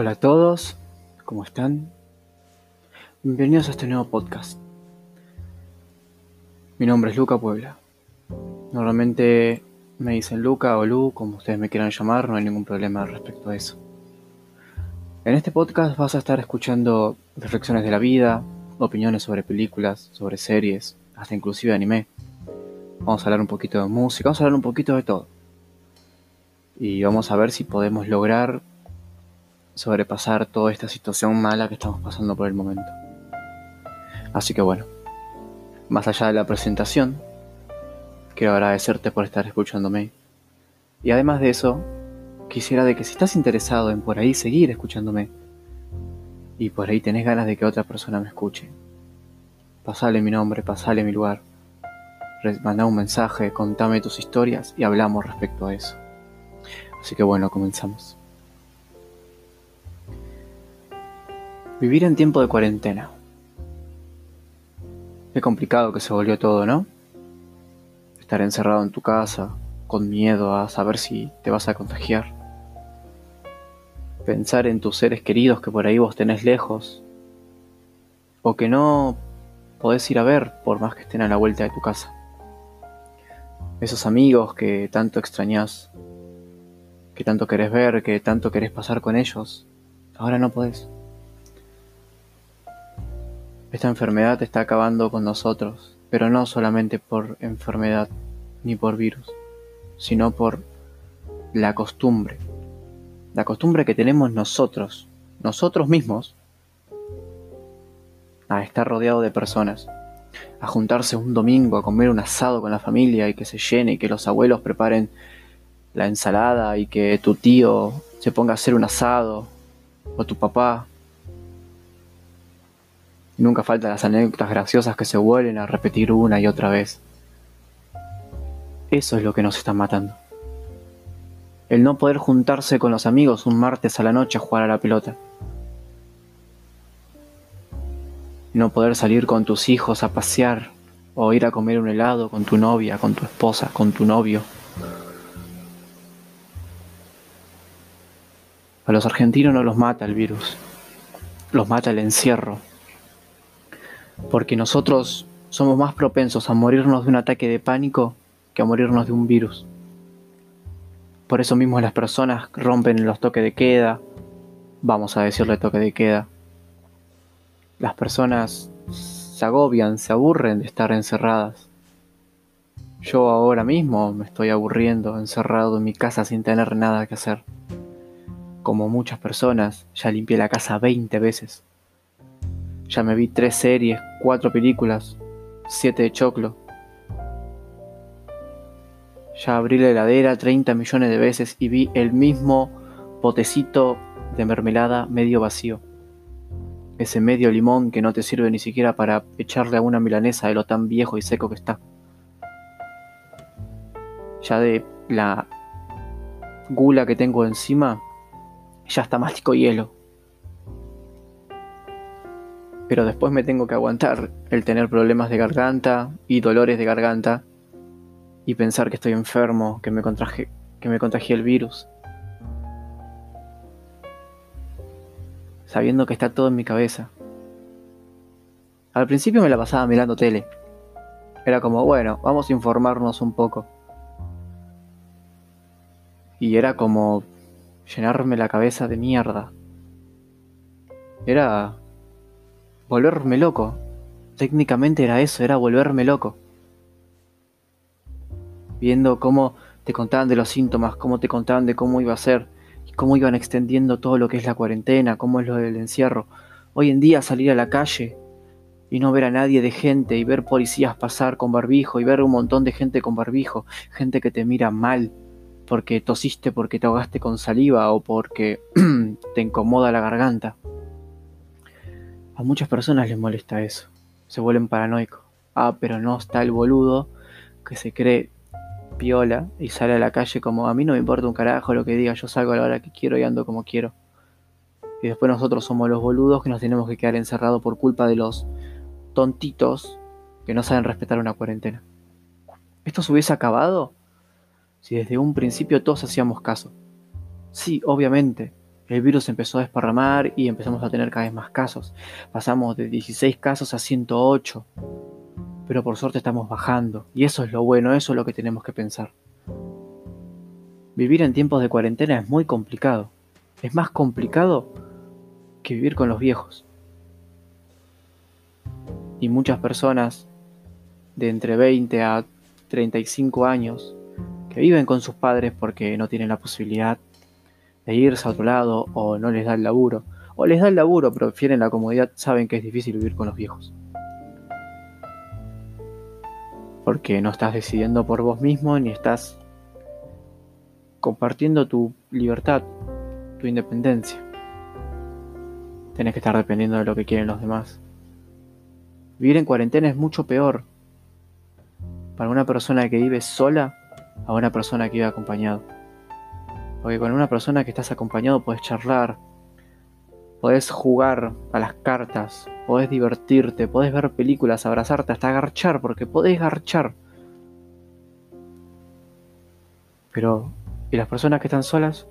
Hola a todos, ¿cómo están? Bienvenidos a este nuevo podcast. Mi nombre es Luca Puebla. Normalmente me dicen Luca o Lu, como ustedes me quieran llamar, no hay ningún problema respecto a eso. En este podcast vas a estar escuchando reflexiones de la vida, opiniones sobre películas, sobre series, hasta inclusive anime. Vamos a hablar un poquito de música, vamos a hablar un poquito de todo. Y vamos a ver si podemos lograr sobrepasar toda esta situación mala que estamos pasando por el momento. Así que bueno, más allá de la presentación, quiero agradecerte por estar escuchándome. Y además de eso, quisiera de que si estás interesado en por ahí seguir escuchándome, y por ahí tenés ganas de que otra persona me escuche, pasale mi nombre, pasale mi lugar, manda un mensaje, contame tus historias y hablamos respecto a eso. Así que bueno, comenzamos. Vivir en tiempo de cuarentena. Qué complicado que se volvió todo, ¿no? Estar encerrado en tu casa, con miedo a saber si te vas a contagiar. Pensar en tus seres queridos que por ahí vos tenés lejos. O que no podés ir a ver por más que estén a la vuelta de tu casa. Esos amigos que tanto extrañás, que tanto querés ver, que tanto querés pasar con ellos, ahora no podés. Esta enfermedad está acabando con nosotros, pero no solamente por enfermedad ni por virus, sino por la costumbre. La costumbre que tenemos nosotros, nosotros mismos, a estar rodeado de personas, a juntarse un domingo a comer un asado con la familia y que se llene y que los abuelos preparen la ensalada y que tu tío se ponga a hacer un asado o tu papá nunca faltan las anécdotas graciosas que se vuelven a repetir una y otra vez. Eso es lo que nos está matando. El no poder juntarse con los amigos un martes a la noche a jugar a la pelota. No poder salir con tus hijos a pasear o ir a comer un helado con tu novia, con tu esposa, con tu novio. A los argentinos no los mata el virus, los mata el encierro, porque nosotros somos más propensos a morirnos de un ataque de pánico que a morirnos de un virus. Por eso mismo las personas rompen los toques de queda, vamos a decirle toque de queda. Las personas se agobian, se aburren de estar encerradas. Yo ahora mismo me estoy aburriendo, encerrado en mi casa sin tener nada que hacer. Como muchas personas, ya limpié la casa 20 veces. Ya me vi tres series, cuatro películas, siete de choclo. Ya abrí la heladera 30 millones de veces y vi el mismo potecito de mermelada medio vacío. Ese medio limón que no te sirve ni siquiera para echarle a una milanesa de lo tan viejo y seco que está. Ya de la gula que tengo encima, ya está mástico hielo pero después me tengo que aguantar el tener problemas de garganta y dolores de garganta y pensar que estoy enfermo, que me contraje, que me contagié el virus. Sabiendo que está todo en mi cabeza. Al principio me la pasaba mirando tele. Era como, bueno, vamos a informarnos un poco. Y era como llenarme la cabeza de mierda. Era volverme loco. Técnicamente era eso, era volverme loco. Viendo cómo te contaban de los síntomas, cómo te contaban de cómo iba a ser, y cómo iban extendiendo todo lo que es la cuarentena, cómo es lo del encierro. Hoy en día salir a la calle y no ver a nadie de gente y ver policías pasar con barbijo y ver un montón de gente con barbijo, gente que te mira mal porque tosiste, porque te ahogaste con saliva o porque te incomoda la garganta. A muchas personas les molesta eso. Se vuelven paranoicos. Ah, pero no está el boludo que se cree piola y sale a la calle como a mí no me importa un carajo lo que diga, yo salgo a la hora que quiero y ando como quiero. Y después nosotros somos los boludos que nos tenemos que quedar encerrados por culpa de los tontitos que no saben respetar una cuarentena. ¿Esto se hubiese acabado? Si desde un principio todos hacíamos caso. Sí, obviamente, El virus empezó a desparramar y empezamos a tener cada vez más casos. Pasamos de 16 casos a 108. Pero por suerte estamos bajando. Y eso es lo bueno, eso es lo que tenemos que pensar. Vivir en tiempos de cuarentena es muy complicado. Es más complicado que vivir con los viejos. Y muchas personas de entre 20 a 35 años que viven con sus padres porque no tienen la posibilidad irse a otro lado o no les da el laburo, o les da el laburo pero prefieren la comodidad, saben que es difícil vivir con los viejos. Porque no estás decidiendo por vos mismo ni estás compartiendo tu libertad, tu independencia. Tienes que estar dependiendo de lo que quieren los demás. Vivir en cuarentena es mucho peor para una persona que vive sola a una persona que vive acompañado. Porque con una persona que estás acompañado puedes charlar, podés jugar a las cartas, podés divertirte, podés ver películas, abrazarte, hasta garchar, porque podés garchar. Pero y las personas que están solas,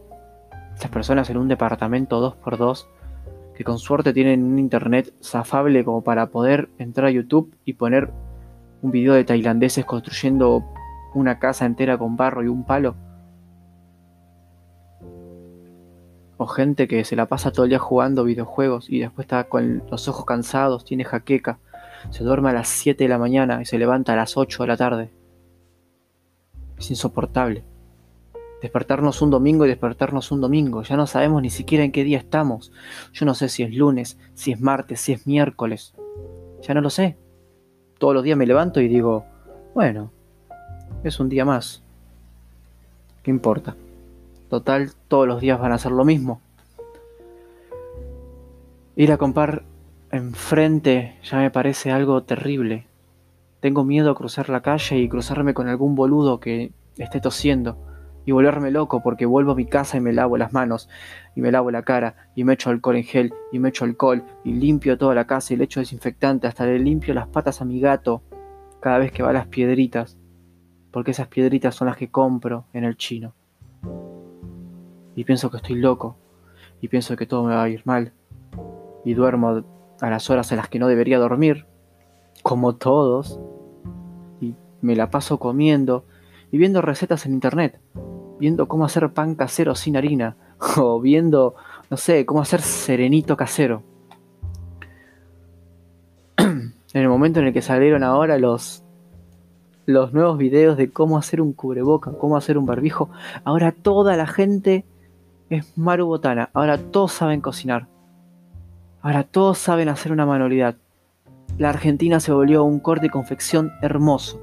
las personas en un departamento 2x2, que con suerte tienen un internet zafable como para poder entrar a YouTube y poner un video de tailandeses construyendo una casa entera con barro y un palo. O gente que se la pasa todo el día jugando videojuegos y después está con los ojos cansados, tiene jaqueca, se duerme a las 7 de la mañana y se levanta a las 8 de la tarde. Es insoportable. Despertarnos un domingo y despertarnos un domingo. Ya no sabemos ni siquiera en qué día estamos. Yo no sé si es lunes, si es martes, si es miércoles. Ya no lo sé. Todos los días me levanto y digo, bueno, es un día más. ¿Qué importa? Total, todos los días van a ser lo mismo. Ir a comprar enfrente ya me parece algo terrible. Tengo miedo a cruzar la calle y cruzarme con algún boludo que esté tosiendo y volverme loco porque vuelvo a mi casa y me lavo las manos y me lavo la cara y me echo alcohol en gel y me echo alcohol y limpio toda la casa y le echo desinfectante hasta le limpio las patas a mi gato cada vez que va a las piedritas porque esas piedritas son las que compro en el chino y pienso que estoy loco y pienso que todo me va a ir mal y duermo a las horas a las que no debería dormir como todos y me la paso comiendo y viendo recetas en internet viendo cómo hacer pan casero sin harina, o viendo, no sé, cómo hacer serenito casero. en el momento en el que salieron ahora los, los nuevos videos de cómo hacer un cubreboca, cómo hacer un barbijo, ahora toda la gente es marubotana, ahora todos saben cocinar, ahora todos saben hacer una manualidad. La Argentina se volvió un corte y confección hermoso,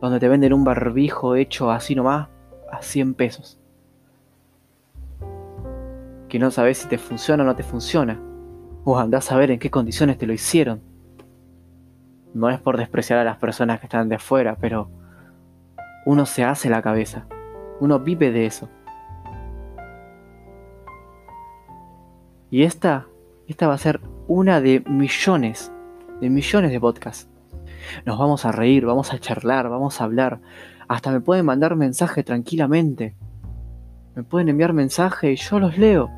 donde te venden un barbijo hecho así nomás a 100 pesos. Que no sabes si te funciona o no te funciona. O andás a ver en qué condiciones te lo hicieron. No es por despreciar a las personas que están de afuera, pero uno se hace la cabeza. Uno vive de eso. Y esta, esta va a ser una de millones, de millones de podcasts. Nos vamos a reír, vamos a charlar, vamos a hablar, hasta me pueden mandar mensaje tranquilamente. Me pueden enviar mensaje y yo los leo.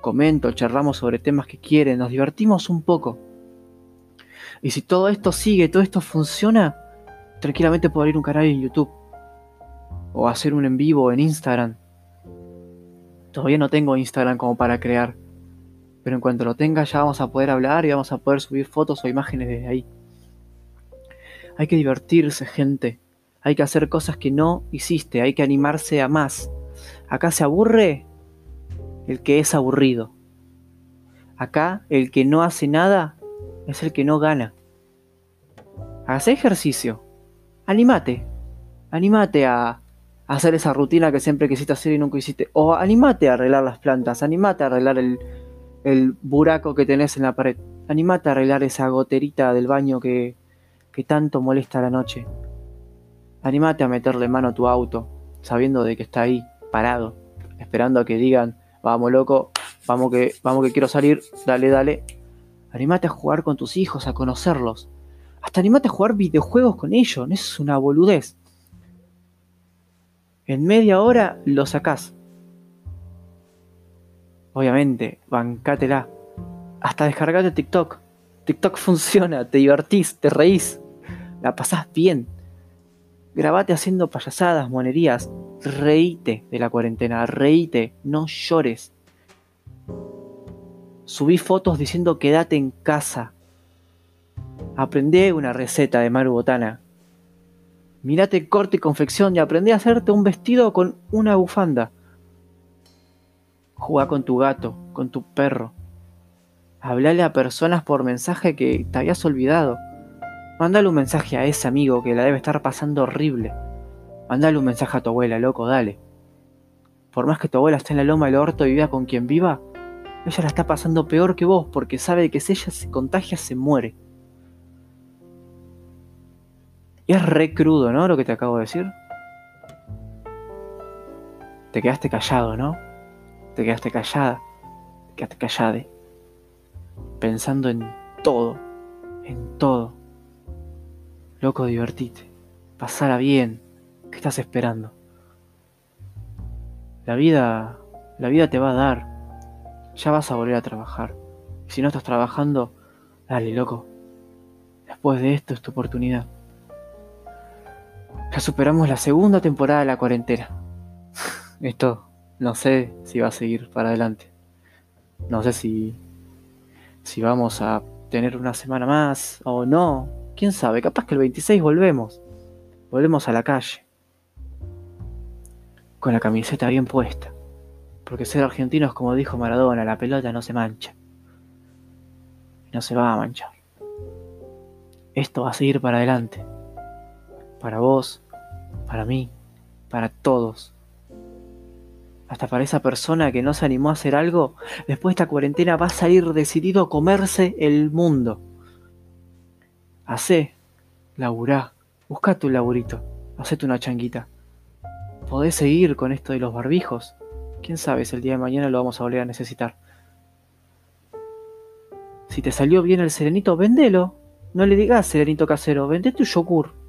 Comento, charlamos sobre temas que quieren, nos divertimos un poco. Y si todo esto sigue, todo esto funciona, tranquilamente puedo abrir un canal en YouTube. O hacer un en vivo en Instagram. Todavía no tengo Instagram como para crear. Pero en cuanto lo tenga ya vamos a poder hablar y vamos a poder subir fotos o imágenes desde ahí. Hay que divertirse, gente. Hay que hacer cosas que no hiciste, hay que animarse a más. Acá se aburre el que es aburrido. Acá el que no hace nada es el que no gana. Haz ejercicio. Animate. Animate a hacer esa rutina que siempre quisiste hacer y nunca hiciste. O animate a arreglar las plantas. Animate a arreglar el, el buraco que tenés en la pared. Animate a arreglar esa goterita del baño que, que tanto molesta la noche. Animate a meterle mano a tu auto, sabiendo de que está ahí, parado, esperando a que digan, vamos loco, vamos que, vamos que quiero salir, dale, dale. Animate a jugar con tus hijos, a conocerlos. Hasta animate a jugar videojuegos con ellos, no es una boludez. En media hora lo sacás. Obviamente, bancátela. Hasta descargate TikTok. TikTok funciona, te divertís, te reís, la pasás bien. Grabate haciendo payasadas, monerías. Reíte de la cuarentena, reíte, no llores. Subí fotos diciendo quédate en casa. Aprendé una receta de Maru Botana. Mirate corte y confección y aprendí a hacerte un vestido con una bufanda. Jugá con tu gato, con tu perro. Hablale a personas por mensaje que te habías olvidado. Mándale un mensaje a ese amigo que la debe estar pasando horrible. Mándale un mensaje a tu abuela, loco, dale. Por más que tu abuela esté en la loma del orto y viva con quien viva, ella la está pasando peor que vos porque sabe que si ella se contagia se muere. Y es re crudo, ¿no? Lo que te acabo de decir. Te quedaste callado, ¿no? Te quedaste callada. Te quedaste callade. Pensando en todo. En todo. Loco, divertite. Pasala bien. ¿Qué estás esperando? La vida. La vida te va a dar. Ya vas a volver a trabajar. Si no estás trabajando, dale, loco. Después de esto es tu oportunidad. Ya superamos la segunda temporada de la cuarentena. Esto no sé si va a seguir para adelante. No sé si si vamos a tener una semana más o no. Quién sabe, capaz que el 26 volvemos. Volvemos a la calle. Con la camiseta bien puesta. Porque ser argentino es como dijo Maradona, la pelota no se mancha. No se va a manchar. Esto va a seguir para adelante. Para vos, para mí, para todos. Hasta para esa persona que no se animó a hacer algo, después de esta cuarentena va a salir decidido a comerse el mundo. Hacé, laburá, busca tu laburito, hacete una changuita. Podés seguir con esto de los barbijos. Quién sabe si el día de mañana lo vamos a volver a necesitar. Si te salió bien el serenito, vendelo. No le digas serenito casero, vende tu yogur.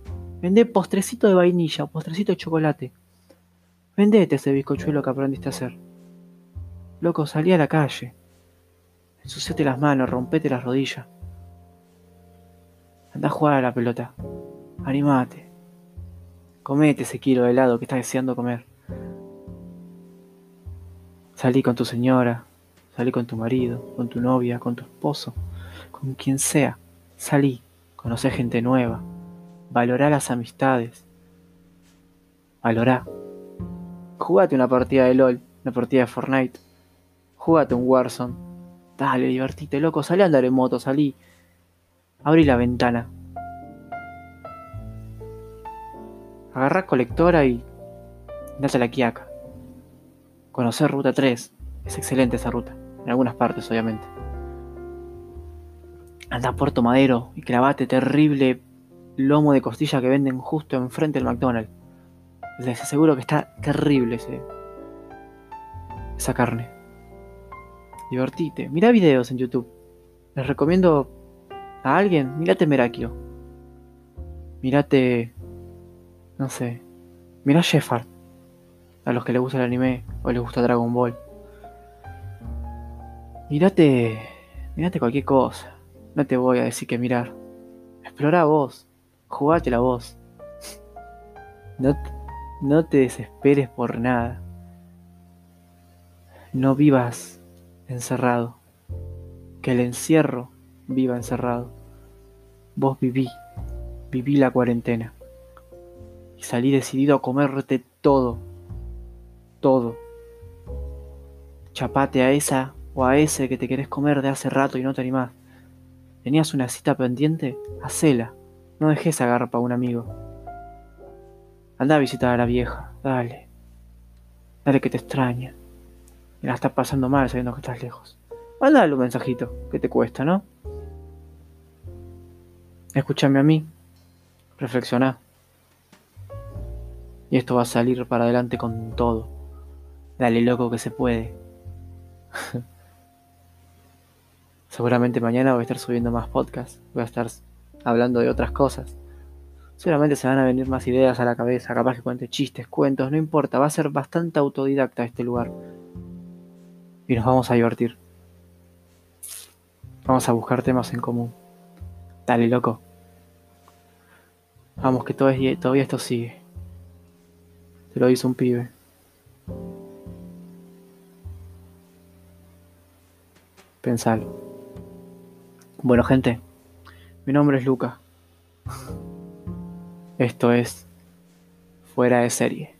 Vende postrecito de vainilla, postrecito de chocolate. Vendete ese bizcochuelo que aprendiste a hacer. Loco, salí a la calle. Ensuciate las manos, rompete las rodillas. Anda a jugar a la pelota. Animate. Comete ese kilo de helado que estás deseando comer. Salí con tu señora, salí con tu marido, con tu novia, con tu esposo, con quien sea. Salí, conoce gente nueva. Valorá las amistades. Valorá Jugate una partida de LOL, una partida de Fortnite. Jugate un Warzone. Dale, divertite, loco. Salí a andar en moto, salí. Abrí la ventana. Agarrá colectora y date la quiaca. Conocer ruta 3. Es excelente esa ruta. En algunas partes, obviamente. Anda a Puerto Madero y clavate terrible lomo de costilla que venden justo enfrente del McDonald's. Les aseguro que está terrible ese, esa carne. Divertite. Mira videos en YouTube. Les recomiendo a alguien. Mírate Merakio. Mírate. No sé. Mira Shepard. A los que les gusta el anime o les gusta Dragon Ball. Mírate. Mírate cualquier cosa. No te voy a decir que mirar. Explora vos. Jugate la voz. No, no te desesperes por nada. No vivas encerrado. Que el encierro viva encerrado. Vos viví, viví la cuarentena. Y salí decidido a comerte todo. Todo. Chapate a esa o a ese que te querés comer de hace rato y no te animás. ¿Tenías una cita pendiente? Hacela. No dejes agarrar a un amigo. Anda a visitar a la vieja, dale. Dale que te extraña. Y la estás pasando mal sabiendo que estás lejos. Mándale un mensajito, que te cuesta, ¿no? Escúchame a mí. Reflexiona. Y esto va a salir para adelante con todo. Dale loco que se puede. Seguramente mañana voy a estar subiendo más podcasts. Voy a estar hablando de otras cosas. Seguramente se van a venir más ideas a la cabeza, capaz que cuente chistes, cuentos, no importa, va a ser bastante autodidacta este lugar. y nos vamos a divertir. Vamos a buscar temas en común. Dale, loco. Vamos, que todavía, esto sigue. Te lo hizo un pibe. Pensalo. Bueno, gente, mi nombre es Luca. Esto es Fuera de Serie.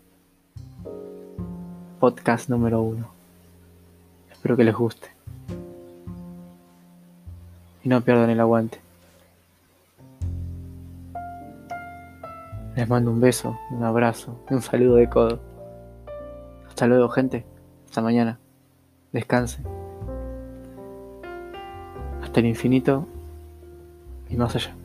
Podcast número uno. Espero que les guste. Y no pierdan el aguante. Les mando un beso, un abrazo un saludo de codo. Hasta luego, gente. Hasta mañana. Descansen. Hasta el infinito y más allá.